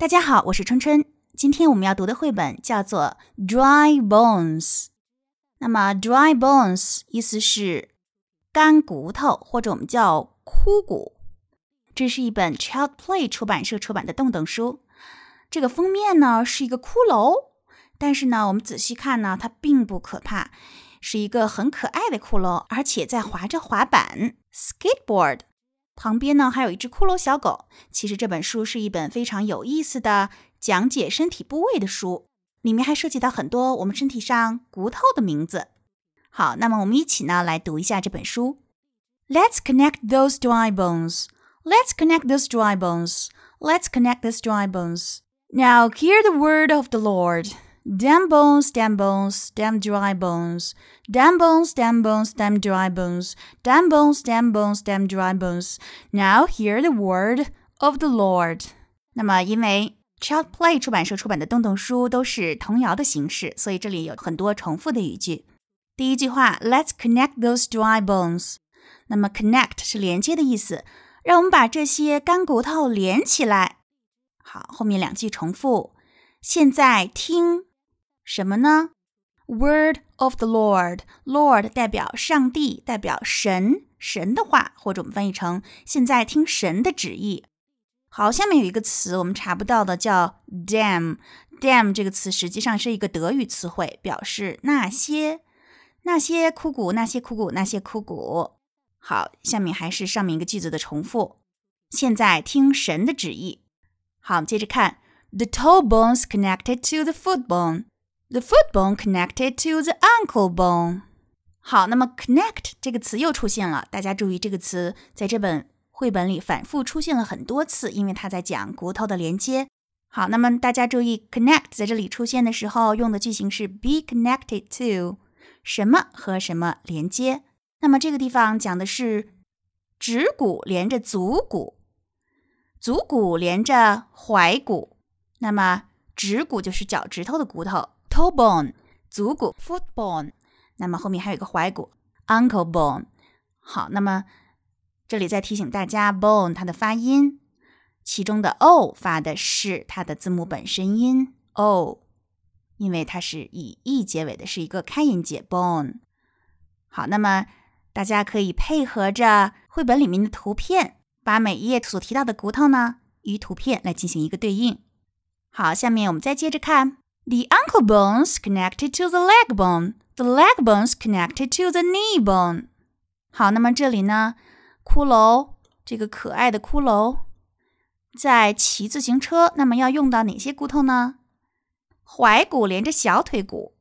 大家好，我是春春。今天我们要读的绘本叫做《Dry Bones》。那么，Dry Bones 意思是干骨头，或者我们叫枯骨。这是一本 Child Play 出版社出版的洞洞书。这个封面呢是一个骷髅，但是呢，我们仔细看呢，它并不可怕，是一个很可爱的骷髅，而且在滑着滑板 （skateboard）。旁边呢还有一只骷髅小狗。其实这本书是一本非常有意思的讲解身体部位的书，里面还涉及到很多我们身体上骨头的名字。好，那么我们一起呢来读一下这本书。Let's connect those dry bones. Let's connect those dry bones. Let's connect those dry bones. Now hear the word of the Lord. Damn bones, damn bones, damn dry bones. Damn bones, damn bones, damn dry bones. Damn bones, damn bones, damn dry bones. Now hear the word of the Lord. 那么，因为 Child Play 出版社出版的洞洞书都是童谣的形式，所以这里有很多重复的语句。第一句话，Let's connect those dry bones。那么，connect 是连接的意思，让我们把这些干骨头连起来。好，后面两句重复。现在听 什么呢？Word of the Lord，Lord 代表上帝，代表神，神的话，或者我们翻译成现在听神的旨意。好，下面有一个词我们查不到的，叫 damn。damn 这个词实际上是一个德语词汇，表示那些那些枯骨，那些枯骨，那些枯骨。好，下面还是上面一个句子的重复。现在听神的旨意。好，接着看，the toe bones connected to the foot bone。The foot bone connected to the ankle bone。好，那么 connect 这个词又出现了。大家注意，这个词在这本绘本里反复出现了很多次，因为它在讲骨头的连接。好，那么大家注意，connect 在这里出现的时候，用的句型是 be connected to 什么和什么连接。那么这个地方讲的是指骨连着足骨，足骨连着踝骨。那么指骨就是脚趾头的骨头。Toe bone 足骨，foot bone，那么后面还有一个踝骨，ankle bone。好，那么这里再提醒大家，bone 它的发音，其中的 o 发的是它的字母本身音 o，因为它是以 e 结尾的，是一个开音节 bone。好，那么大家可以配合着绘本里面的图片，把每一页所提到的骨头呢与图片来进行一个对应。好，下面我们再接着看。The ankle bones connected to the leg bone. The leg bones connected to the knee bone. 好，那么这里呢，骷髅这个可爱的骷髅在骑自行车，那么要用到哪些骨头呢？踝骨连着小腿骨，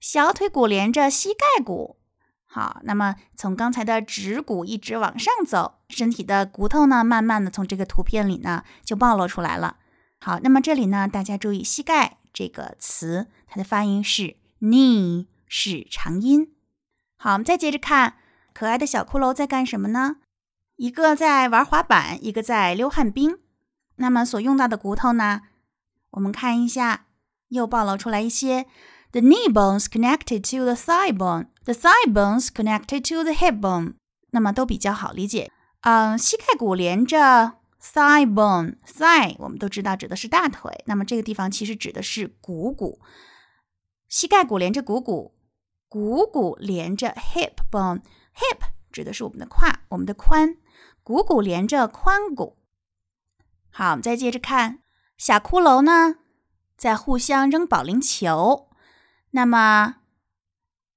小腿骨连着膝盖骨。好，那么从刚才的指骨一直往上走，身体的骨头呢，慢慢的从这个图片里呢就暴露出来了。好，那么这里呢，大家注意膝盖。这个词它的发音是 knee，是长音。好，我们再接着看，可爱的小骷髅在干什么呢？一个在玩滑板，一个在溜旱冰。那么所用到的骨头呢？我们看一下，又暴露出来一些。The knee bones connected to the thigh bone. The thigh bones connected to the hip bone. 那么都比较好理解。嗯，膝盖骨连着。Thigh bone, thigh 我们都知道指的是大腿，那么这个地方其实指的是股骨，膝盖骨连着股骨，股骨连着 hip bone, hip 指的是我们的胯，我们的髋，股骨连着髋骨。好，我们再接着看小骷髅呢，在互相扔保龄球，那么。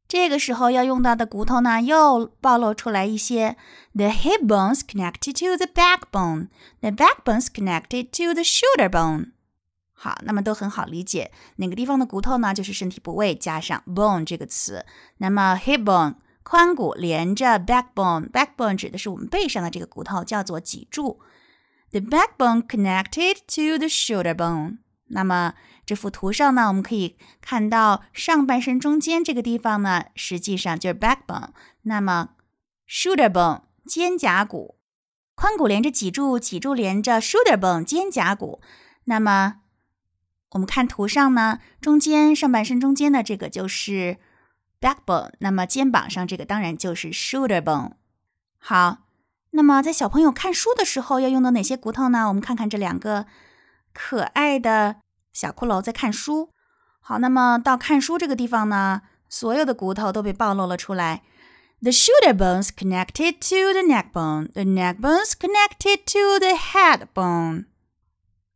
这个时候要用到的骨头呢，又暴露出来一些。The hip bones connected to the backbone. The backbones connected to the shoulder bone. 好，那么都很好理解。哪个地方的骨头呢？就是身体部位加上 bone 这个词。那么 hip bone 髋骨连着 backbone。backbone 指的是我们背上的这个骨头，叫做脊柱。The backbone connected to the shoulder bone. 那么这幅图上呢，我们可以看到上半身中间这个地方呢，实际上就是 backbone。那么 shoulder bone 肩胛骨，髋骨连着脊柱，脊柱连着 shoulder bone 肩胛骨。那么我们看图上呢，中间上半身中间的这个就是 backbone。那么肩膀上这个当然就是 shoulder bone。好，那么在小朋友看书的时候要用到哪些骨头呢？我们看看这两个。可爱的小骷髅在看书。好，那么到看书这个地方呢，所有的骨头都被暴露了出来。The shoulder bones connected to the neck bone. The neck bones connected to the head bone.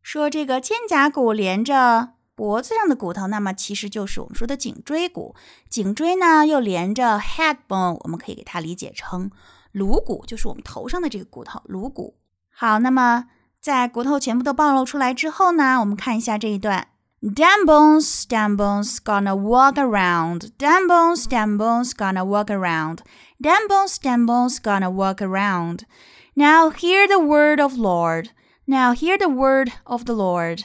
说这个肩胛骨连着脖子上的骨头，那么其实就是我们说的颈椎骨。颈椎呢又连着 head bone，我们可以给它理解成颅骨，就是我们头上的这个骨头，颅骨。好，那么在骨头全部都暴露出来之后呢，我们看一下这一段。Damn bones, damn bones, gonna walk around. Damn bones, damn bones, gonna walk around. Damn bones, damn bones, gonna walk around. Now hear the word of Lord. Now hear the word of the Lord.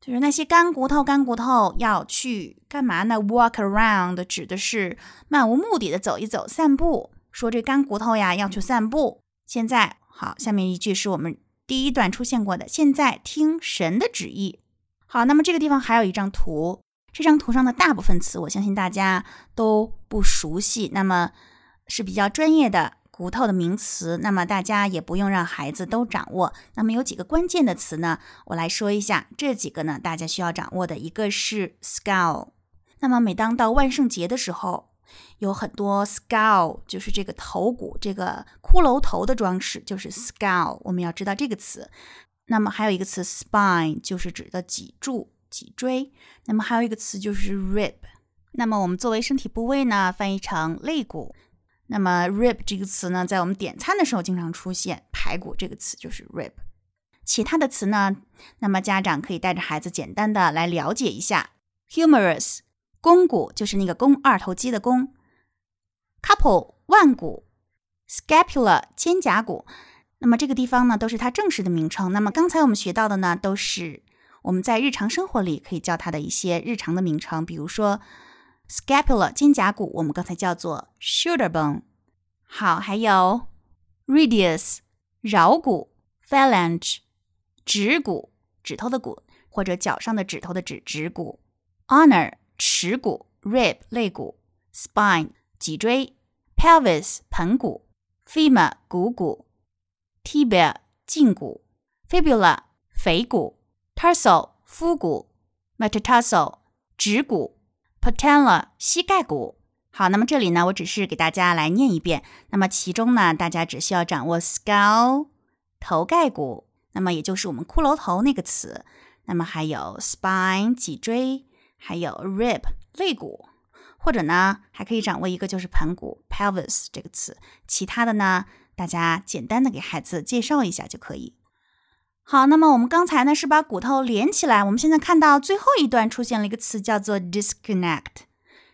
就是那些干骨头，干骨头要去干嘛呢？Walk around 指的是漫无目的的走一走，散步。说这干骨头呀要去散步。现在好，下面一句是我们第一段出现过的。现在听神的旨意。好，那么这个地方还有一张图，这张图上的大部分词，我相信大家都不熟悉，那么是比较专业的骨头的名词，那么大家也不用让孩子都掌握。那么有几个关键的词呢？我来说一下，这几个呢，大家需要掌握的一个是 skull。那么每当到万圣节的时候，有很多 skull，就是这个头骨，这个骷髅头的装饰，就是 skull。我们要知道这个词。那么还有一个词 spine，就是指的脊柱、脊椎。那么还有一个词就是 rib。那么我们作为身体部位呢，翻译成肋骨。那么 rib 这个词呢，在我们点餐的时候经常出现，排骨这个词就是 rib。其他的词呢，那么家长可以带着孩子简单的来了解一下。humerus，肱骨就是那个肱二头肌的肱。couple，腕骨。scapula，肩胛骨。那么这个地方呢，都是它正式的名称。那么刚才我们学到的呢，都是我们在日常生活里可以叫它的一些日常的名称。比如说，scapula 肩胛骨，我们刚才叫做 shoulder bone。好，还有 radius 桡骨，phalange 指骨，指头的骨，或者脚上的指头的指，指骨。honor 耻骨，rib 肋骨，spine 脊椎，pelvis 盆骨，femur 股骨。Tibia 胫骨，Fibula 腓骨，Tarsal 腹骨，Metatarsal 指骨，Patella 膝盖骨。好，那么这里呢，我只是给大家来念一遍。那么其中呢，大家只需要掌握 skull 头盖骨，那么也就是我们骷髅头那个词。那么还有 spine 脊椎，还有 rib 肋骨，或者呢，还可以掌握一个就是盆骨 pelvis 这个词。其他的呢？大家简单的给孩子介绍一下就可以。好，那么我们刚才呢是把骨头连起来，我们现在看到最后一段出现了一个词叫做 disconnect，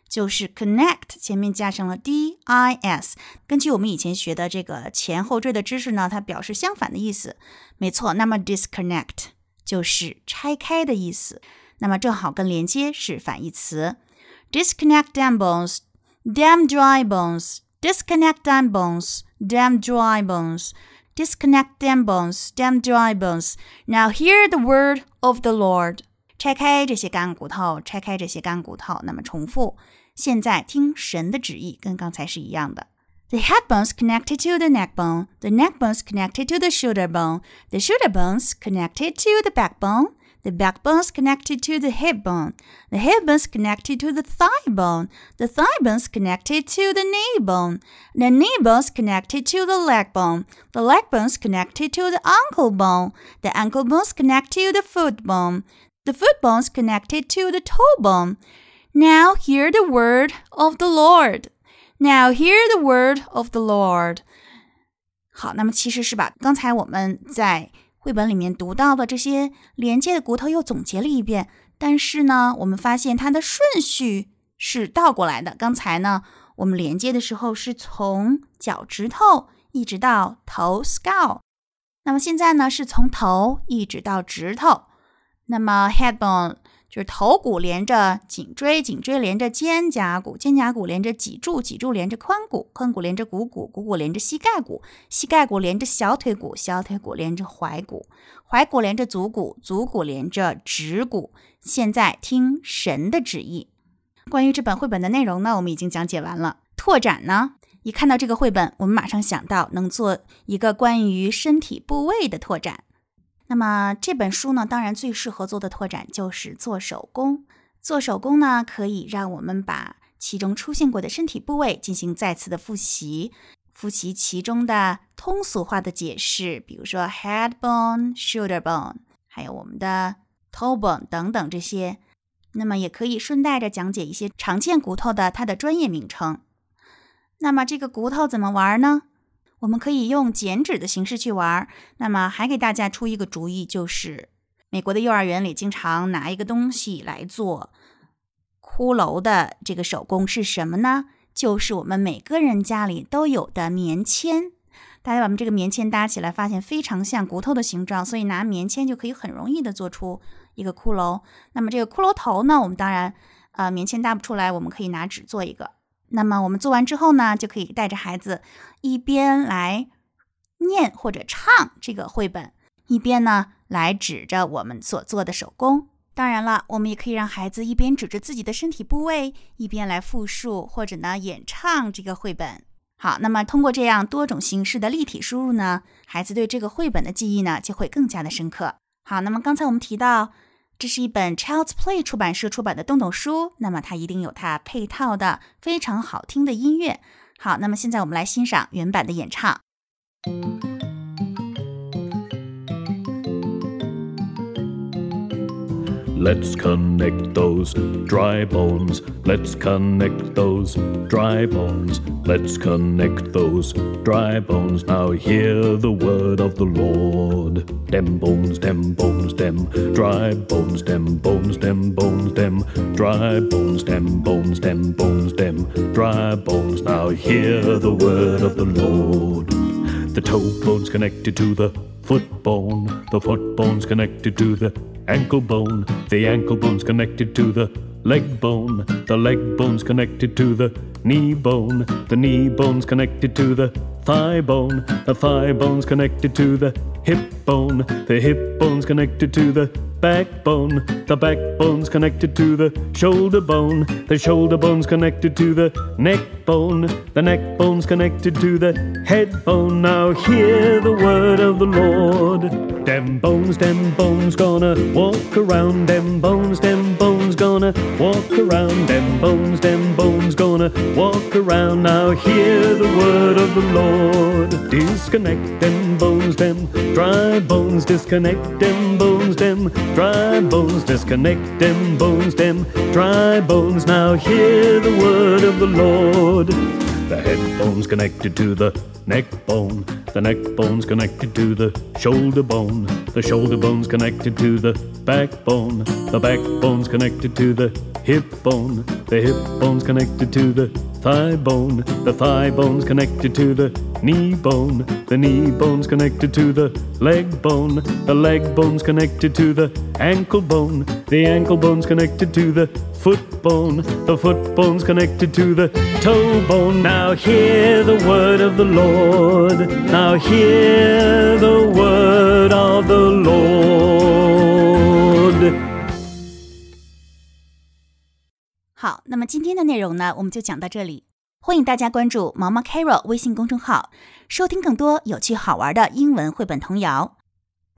就是 connect 前面加上了 d i s。根据我们以前学的这个前后缀的知识呢，它表示相反的意思。没错，那么 disconnect 就是拆开的意思。那么正好跟连接是反义词。disconnect damn bones，damn dry bones。disconnect damn bones, damn dry bones. Disconnect damn bones, damn dry bones. Now hear the word of the Lord. 拆开这些干骨头，拆开这些干骨头。那么重复，现在听神的旨意，跟刚才是一样的。The head bones connected to the neck bone. The neck bones connected to the shoulder bone. The shoulder bones connected to the backbone. The backbone's connected to the hip bone. The hip bone's connected to the thigh bone. The thigh bone's connected to the knee bone. The knee bone's connected to the leg bone. The leg bone's connected to the ankle bone. The ankle bone's connected to the foot bone. The foot bone's connected to the toe bone. Now hear the word of the Lord. Now hear the word of the Lord. 好，那么其实是把刚才我们在 绘本里面读到的这些连接的骨头又总结了一遍，但是呢，我们发现它的顺序是倒过来的。刚才呢，我们连接的时候是从脚趾头一直到头 （skull），那么现在呢，是从头一直到指头，那么 head bone。就是头骨连着颈椎，颈椎连着肩胛骨，肩胛骨连着脊柱，脊柱连着髋骨，髋骨连着股骨，股骨连着膝盖骨，膝盖骨连着小腿骨，小腿骨连着踝骨，踝骨连着足骨，足骨连着趾骨。现在听神的旨意。关于这本绘本的内容呢，我们已经讲解完了。拓展呢，一看到这个绘本，我们马上想到能做一个关于身体部位的拓展。那么这本书呢，当然最适合做的拓展就是做手工。做手工呢，可以让我们把其中出现过的身体部位进行再次的复习，复习其中的通俗化的解释，比如说 head bone、shoulder bone，还有我们的 toe bone 等等这些。那么也可以顺带着讲解一些常见骨头的它的专业名称。那么这个骨头怎么玩呢？我们可以用剪纸的形式去玩。那么还给大家出一个主意，就是美国的幼儿园里经常拿一个东西来做骷髅的这个手工是什么呢？就是我们每个人家里都有的棉签。大家把我们这个棉签搭起来，发现非常像骨头的形状，所以拿棉签就可以很容易的做出一个骷髅。那么这个骷髅头呢，我们当然呃棉签搭不出来，我们可以拿纸做一个。那么我们做完之后呢，就可以带着孩子一边来念或者唱这个绘本，一边呢来指着我们所做的手工。当然了，我们也可以让孩子一边指着自己的身体部位，一边来复述或者呢演唱这个绘本。好，那么通过这样多种形式的立体输入呢，孩子对这个绘本的记忆呢就会更加的深刻。好，那么刚才我们提到，这是一本 Child's Play 出版社出版的洞洞书，那么它一定有它配套的非常好听的音乐。好，那么现在我们来欣赏原版的演唱。Let's connect those dry bones. Let's connect those dry bones. Let's connect those dry bones. Now hear the word of the Lord. Dem bones, dem bones, dem dry bones, dem bones, dem bones, dem dry bones, dem bones, dem bones, dem dry bones. Now hear the word of the Lord. The toe bone's connected to the foot bone. The foot bone's connected to the ankle bone. The ankle bone's connected to the leg bone. The leg bone's connected to the knee bone. The knee bone's connected to the thigh bone. The thigh bone's connected to the hip bone. The hip bone's connected to the backbone. The backbone's connected to the shoulder bone. The shoulder bone's connected to the neck bone. The neck bone's connected to the head bone. Now hear the word of the Lord. Dem bones, dem bones, gonna walk around. Dem bones, dem bones, gonna walk around. Dem bones, dem bones, gonna walk around. Now hear the word of the Lord. Disconnect dem bones, dem dry bones. Disconnect dem bones, dem dry bones. Disconnect dem bones, dem dry bones. Now hear the word of the Lord. The head bone's connected to the neck bone. The neck bone's connected to the shoulder bone. The shoulder bone's connected to the backbone. The backbone's connected to the hip bone. The hip bone's connected to the thigh bone. The thigh bone's connected to the knee bone. The knee bone's connected to the leg bone. The leg bone's connected to the ankle bone. The ankle bone's connected to the foot bone. The foot bone's connected to the toe bone. Now hear the word of the Lord. Now hear the word of the Lord. 那么今天的内容呢，我们就讲到这里。欢迎大家关注毛毛 Carol 微信公众号，收听更多有趣好玩的英文绘本童谣。